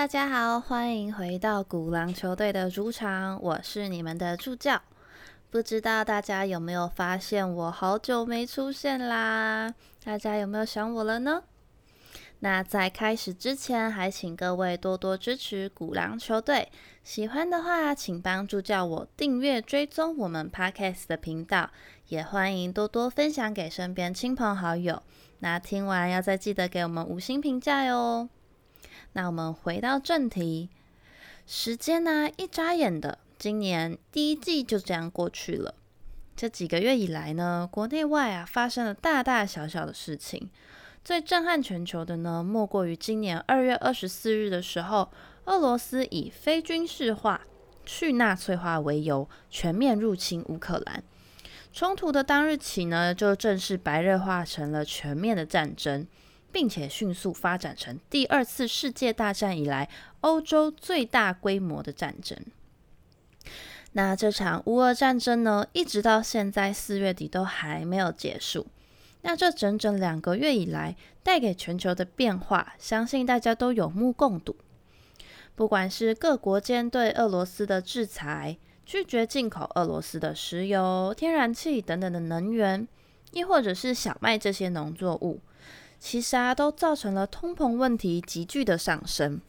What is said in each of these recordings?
大家好，欢迎回到鼓狼球队的主场，我是你们的助教。不知道大家有没有发现我好久没出现啦？大家有没有想我了呢？那在开始之前，还请各位多多支持鼓狼球队。喜欢的话，请帮助叫我订阅追踪我们 Podcast 的频道，也欢迎多多分享给身边亲朋好友。那听完要再记得给我们五星评价哟。那我们回到正题，时间呢一眨眼的。今年第一季就这样过去了。这几个月以来呢，国内外啊发生了大大小小的事情。最震撼全球的呢，莫过于今年二月二十四日的时候，俄罗斯以非军事化、去纳粹化为由，全面入侵乌克兰。冲突的当日起呢，就正式白热化成了全面的战争，并且迅速发展成第二次世界大战以来欧洲最大规模的战争。那这场乌俄战争呢，一直到现在四月底都还没有结束。那这整整两个月以来带给全球的变化，相信大家都有目共睹。不管是各国间对俄罗斯的制裁、拒绝进口俄罗斯的石油、天然气等等的能源，亦或者是小麦这些农作物，其实啊，都造成了通膨问题急剧的上升。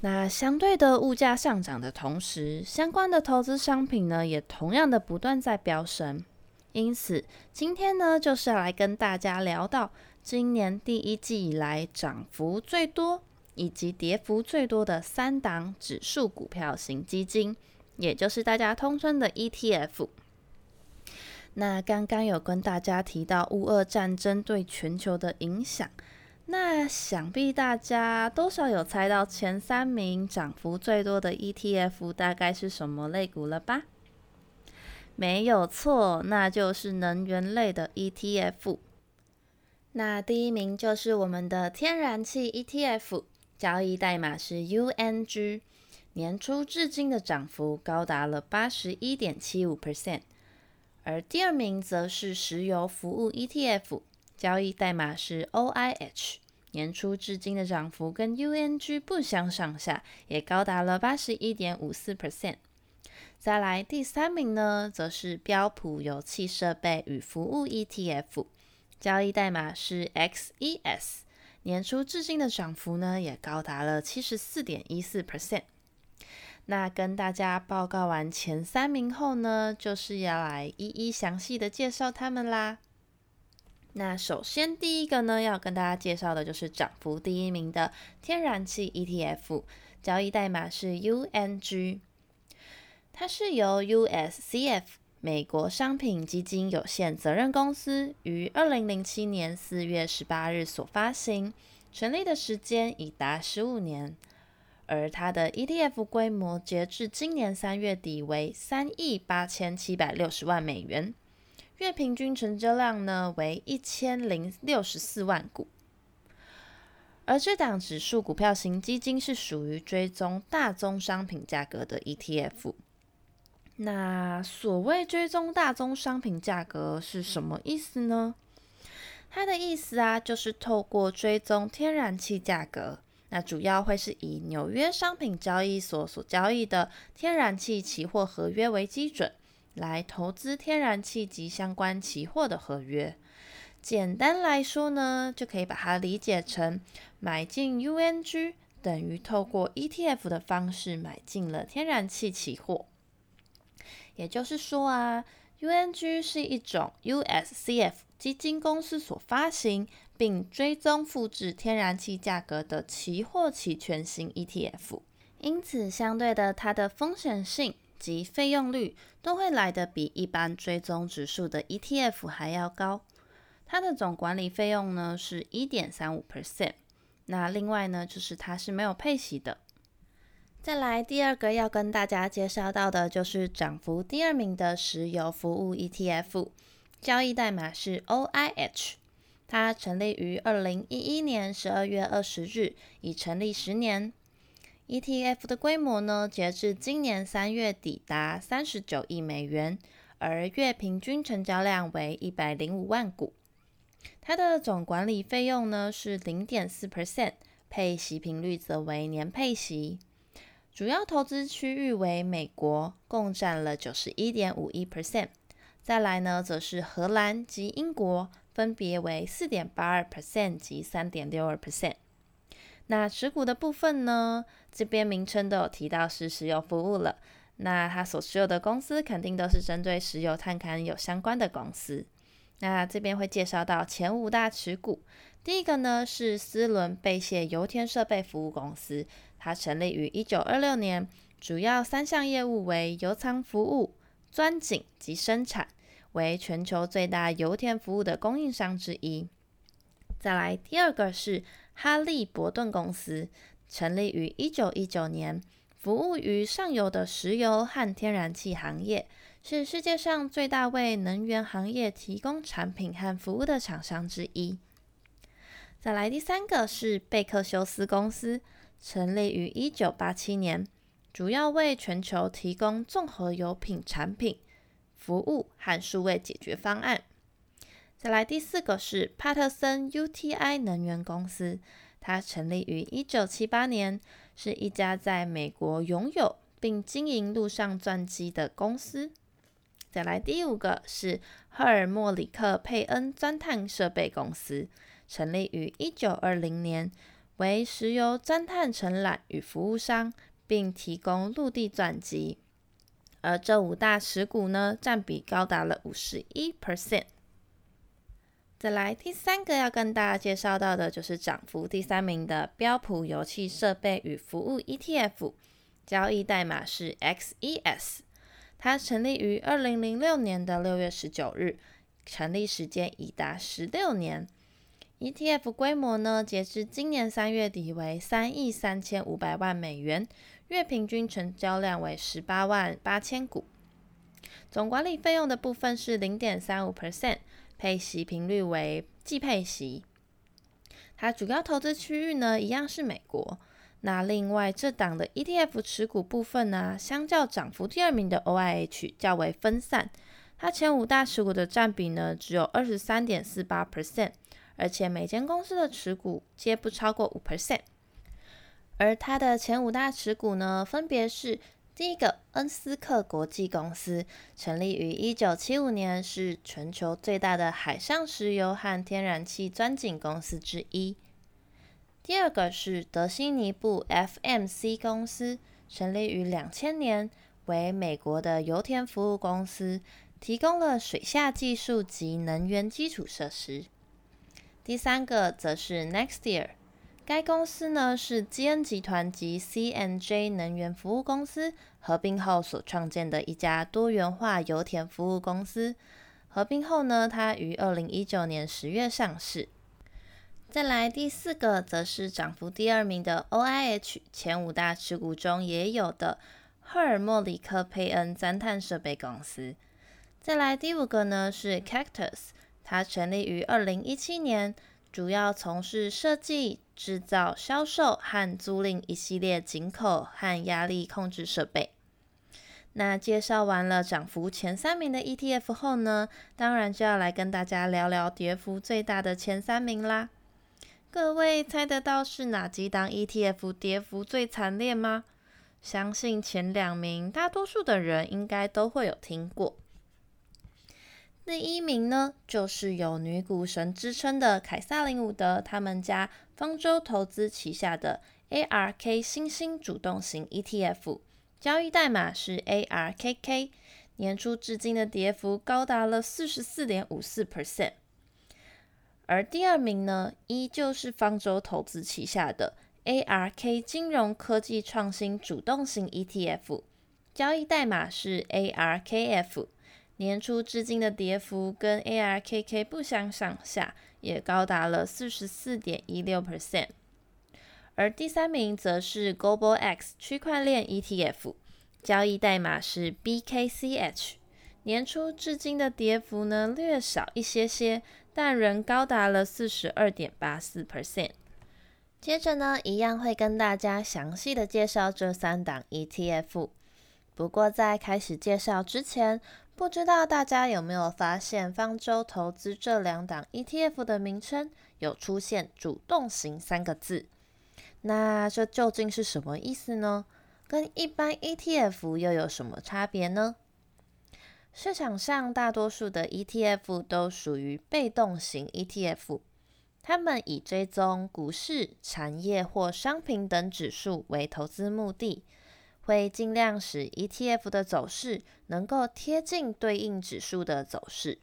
那相对的物价上涨的同时，相关的投资商品呢，也同样的不断在飙升。因此，今天呢，就是要来跟大家聊到今年第一季以来涨幅最多以及跌幅最多的三档指数股票型基金，也就是大家通称的 ETF。那刚刚有跟大家提到乌俄战争对全球的影响。那想必大家多少有猜到前三名涨幅最多的 ETF 大概是什么类股了吧？没有错，那就是能源类的 ETF。那第一名就是我们的天然气 ETF，交易代码是 UNG，年初至今的涨幅高达了八十一点七五 percent。而第二名则是石油服务 ETF。交易代码是 OIH，年初至今的涨幅跟 UNG 不相上下，也高达了八十一点五四 percent。再来第三名呢，则是标普油气设备与服务 ETF，交易代码是 XES，年初至今的涨幅呢，也高达了七十四点一四 percent。那跟大家报告完前三名后呢，就是要来一一详细的介绍他们啦。那首先第一个呢，要跟大家介绍的就是涨幅第一名的天然气 ETF，交易代码是 UNG，它是由 USCF 美国商品基金有限责任公司于二零零七年四月十八日所发行，成立的时间已达十五年，而它的 ETF 规模截至今年三月底为三亿八千七百六十万美元。月平均成交量呢为一千零六十四万股，而这档指数股票型基金是属于追踪大宗商品价格的 ETF。那所谓追踪大宗商品价格是什么意思呢？它的意思啊，就是透过追踪天然气价格，那主要会是以纽约商品交易所所交易的天然气期货合约为基准。来投资天然气及相关期货的合约，简单来说呢，就可以把它理解成买进 UNG 等于透过 ETF 的方式买进了天然气期货。也就是说啊，UNG 是一种 USCF 基金公司所发行并追踪复制天然气价格的期货期权型 ETF，因此相对的，它的风险性。及费用率都会来的比一般追踪指数的 ETF 还要高，它的总管理费用呢是一点三五 percent。那另外呢，就是它是没有配息的。再来第二个要跟大家介绍到的，就是涨幅第二名的石油服务 ETF，交易代码是 OIH，它成立于二零一一年十二月二十日，已成立十年。ETF 的规模呢，截至今年三月底达三十九亿美元，而月平均成交量为一百零五万股。它的总管理费用呢是零点四 percent，配息频率则为年配息。主要投资区域为美国，共占了九十一点五一 percent。再来呢，则是荷兰及英国，分别为四点八二 percent 及三点六二 percent。那持股的部分呢，这边名称都有提到是石油服务了。那它所持有的公司肯定都是针对石油探勘有相关的公司。那这边会介绍到前五大持股，第一个呢是斯伦贝谢油田设备服务公司，它成立于一九二六年，主要三项业务为油仓服务、钻井及生产，为全球最大油田服务的供应商之一。再来第二个是哈利伯顿公司，成立于一九一九年。服务于上游的石油和天然气行业，是世界上最大为能源行业提供产品和服务的厂商之一。再来第三个是贝克休斯公司，成立于一九八七年，主要为全球提供综合油品产品、服务和数位解决方案。再来第四个是帕特森 UTI 能源公司，它成立于一九七八年。是一家在美国拥有并经营陆上钻机的公司。再来第五个是赫尔莫里克佩恩钻探设备公司，成立于一九二零年，为石油钻探承揽与服务商，并提供陆地钻机。而这五大持股呢，占比高达了五十一 percent。再来第三个要跟大家介绍到的，就是涨幅第三名的标普油气设备与服务 ETF，交易代码是 XES。它成立于二零零六年的六月十九日，成立时间已达十六年。ETF 规模呢，截至今年三月底为三亿三千五百万美元，月平均成交量为十八万八千股。总管理费用的部分是零点三五 percent。配息频率为季配息，它主要投资区域呢一样是美国。那另外这档的 ETF 持股部分呢，相较涨幅第二名的 OIH 较为分散，它前五大持股的占比呢只有二十三点四八 percent，而且每间公司的持股皆不超过五 percent，而它的前五大持股呢分别是。第一个，恩斯克国际公司成立于一九七五年，是全球最大的海上石油和天然气钻井公司之一。第二个是德西尼布 FMC 公司，成立于两千年，为美国的油田服务公司，提供了水下技术及能源基础设施。第三个则是 Next Year。该公司呢是基恩集团及 CNJ 能源服务公司合并后所创建的一家多元化油田服务公司。合并后呢，它于二零一九年十月上市。再来第四个，则是涨幅第二名的 OIH 前五大持股中也有的赫尔莫里克佩恩钻探设备公司。再来第五个呢是 Cactus，它成立于二零一七年。主要从事设计、制造、销售和租赁一系列井口和压力控制设备。那介绍完了涨幅前三名的 ETF 后呢，当然就要来跟大家聊聊跌幅最大的前三名啦。各位猜得到是哪几档 ETF 跌幅最惨烈吗？相信前两名大多数的人应该都会有听过。第一名呢，就是有女股神之称的凯撒林伍德他们家方舟投资旗下的 ARK 新兴主动型 ETF，交易代码是 ARKK，年初至今的跌幅高达了四十四点五四 percent。而第二名呢，依旧是方舟投资旗下的 ARK 金融科技创新主动型 ETF，交易代码是 ARKF。年初至今的跌幅跟 ARKK 不相上下，也高达了四十四点一六 percent。而第三名则是 Global X 区块链 ETF，交易代码是 BKCH。年初至今的跌幅呢略少一些些，但仍高达了四十二点八四 percent。接着呢，一样会跟大家详细的介绍这三档 ETF。不过在开始介绍之前，不知道大家有没有发现，方舟投资这两档 ETF 的名称有出现“主动型”三个字。那这究竟是什么意思呢？跟一般 ETF 又有什么差别呢？市场上大多数的 ETF 都属于被动型 ETF，它们以追踪股市、产业或商品等指数为投资目的，会尽量使 ETF 的走势能够贴近对应指数的走势，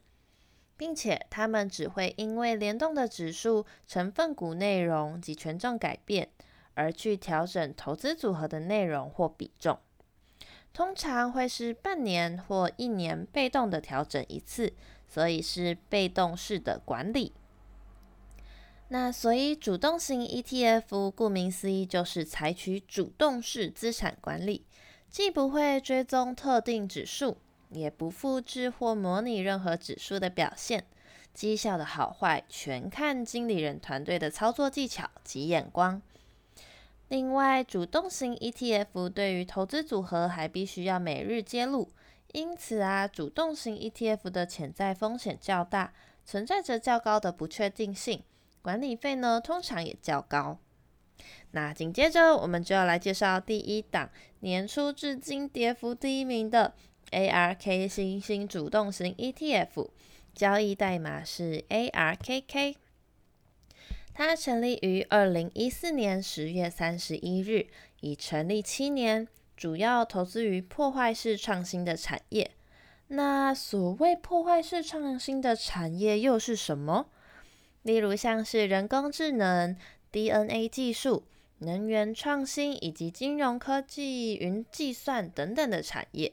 并且它们只会因为联动的指数成分股内容及权重改变而去调整投资组合的内容或比重。通常会是半年或一年被动的调整一次，所以是被动式的管理。那所以主动型 ETF 顾名思义就是采取主动式资产管理，既不会追踪特定指数，也不复制或模拟任何指数的表现，绩效的好坏全看经理人团队的操作技巧及眼光。另外，主动型 ETF 对于投资组合还必须要每日揭露，因此啊，主动型 ETF 的潜在风险较大，存在着较高的不确定性，管理费呢通常也较高。那紧接着，我们就要来介绍第一档年初至今跌幅第一名的 ARK 新兴主动型 ETF，交易代码是 ARKK。它成立于二零一四年十月三十一日，已成立七年，主要投资于破坏式创新的产业。那所谓破坏式创新的产业又是什么？例如像是人工智能、DNA 技术、能源创新以及金融科技、云计算等等的产业。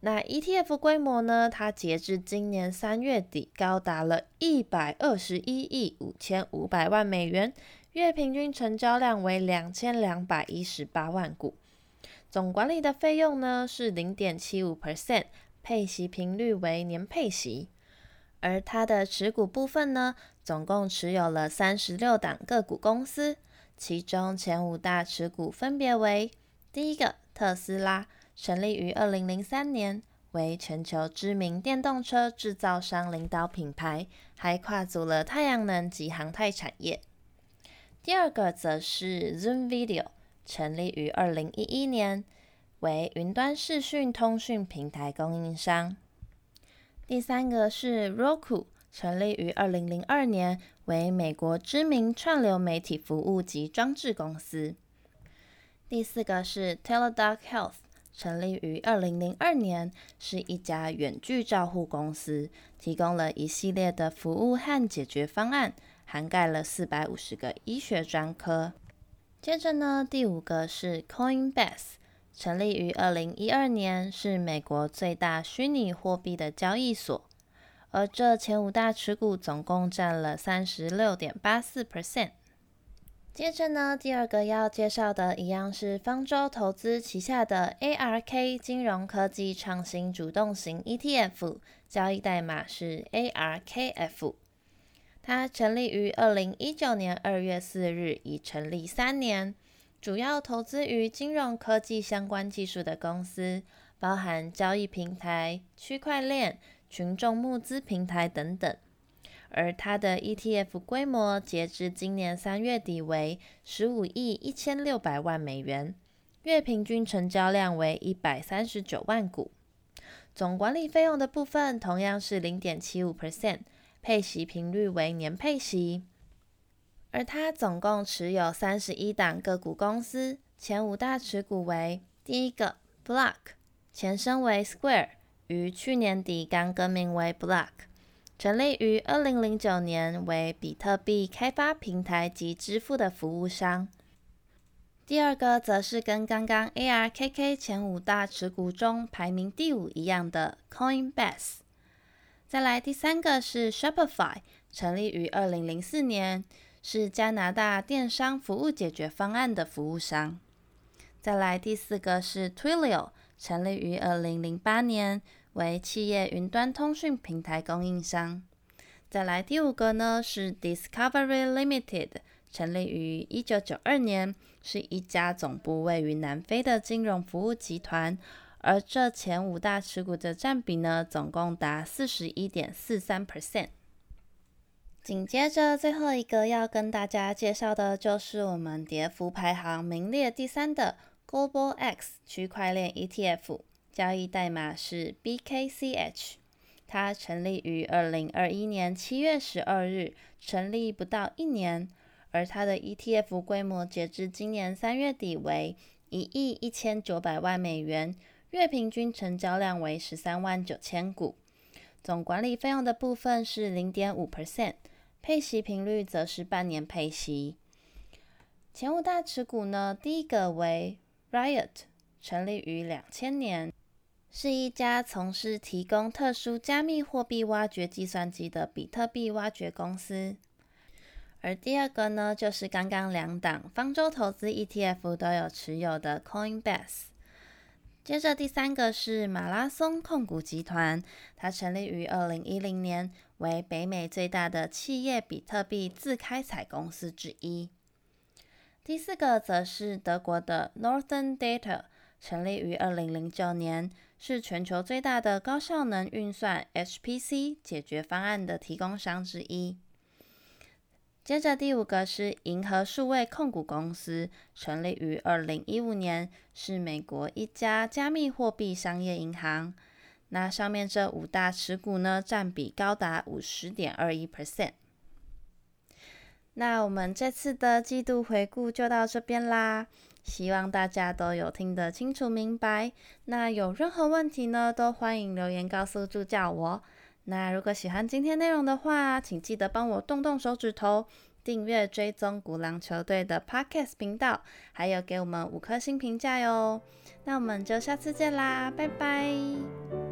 那 ETF 规模呢？它截至今年三月底，高达了一百二十一亿五千五百万美元，月平均成交量为两千两百一十八万股，总管理的费用呢是零点七五 percent，配息频率为年配息，而它的持股部分呢，总共持有了三十六档个股公司，其中前五大持股分别为第一个特斯拉。成立于二零零三年，为全球知名电动车制造商领导品牌，还跨足了太阳能及航太产业。第二个则是 Zoom Video，成立于二零一一年，为云端视讯通讯平台供应商。第三个是 Roku，成立于二零零二年，为美国知名串流媒体服务及装置公司。第四个是 Teladoc Health。成立于二零零二年，是一家远距照护公司，提供了一系列的服务和解决方案，涵盖了四百五十个医学专科。接着呢，第五个是 Coinbase，成立于二零一二年，是美国最大虚拟货币的交易所，而这前五大持股总共占了三十六点八四 percent。接着呢，第二个要介绍的一样是方舟投资旗下的 ARK 金融科技创新主动型 ETF，交易代码是 ARKF。它成立于二零一九年二月四日，已成立三年，主要投资于金融科技相关技术的公司，包含交易平台、区块链、群众募资平台等等。而它的 ETF 规模截至今年三月底为十五亿一千六百万美元，月平均成交量为一百三十九万股，总管理费用的部分同样是零点七五 percent，配息频率为年配息。而它总共持有三十一档个股公司，前五大持股为第一个 Block，前身为 Square，于去年底刚更名为 Block。成立于二零零九年，为比特币开发平台及支付的服务商。第二个则是跟刚刚 ARKK 前五大持股中排名第五一样的 Coinbase。再来第三个是 Shopify，成立于二零零四年，是加拿大电商服务解决方案的服务商。再来第四个是 Twilio，成立于二零零八年。为企业云端通讯平台供应商。再来第五个呢，是 Discovery Limited，成立于一九九二年，是一家总部位于南非的金融服务集团。而这前五大持股的占比呢，总共达四十一点四三 percent。紧接着，最后一个要跟大家介绍的就是我们跌幅排行名列第三的 Global X 区块链 ETF，交易代码是 BKCH。它成立于二零二一年七月十二日，成立不到一年，而它的 ETF 规模截至今年三月底为一亿一千九百万美元，月平均成交量为十三万九千股，总管理费用的部分是零点五 percent。配息频率则是半年配息。前五大持股呢，第一个为 Riot，成立于两千年，是一家从事提供特殊加密货币挖掘计算机的比特币挖掘公司。而第二个呢，就是刚刚两档方舟投资 ETF 都有持有的 Coinbase。接着第三个是马拉松控股集团，它成立于二零一零年。为北美最大的企业比特币自开采公司之一。第四个则是德国的 Northern Data，成立于二零零九年，是全球最大的高效能运算 HPC 解决方案的提供商之一。接着第五个是银河数位控股公司，成立于二零一五年，是美国一家加密货币商业银行。那上面这五大持股呢，占比高达五十点二一 percent。那我们这次的季度回顾就到这边啦，希望大家都有听得清楚明白。那有任何问题呢，都欢迎留言告诉助教我。那如果喜欢今天内容的话，请记得帮我动动手指头，订阅追踪鼓浪球队的 podcast 频道，还有给我们五颗星评价哟。那我们就下次见啦，拜拜。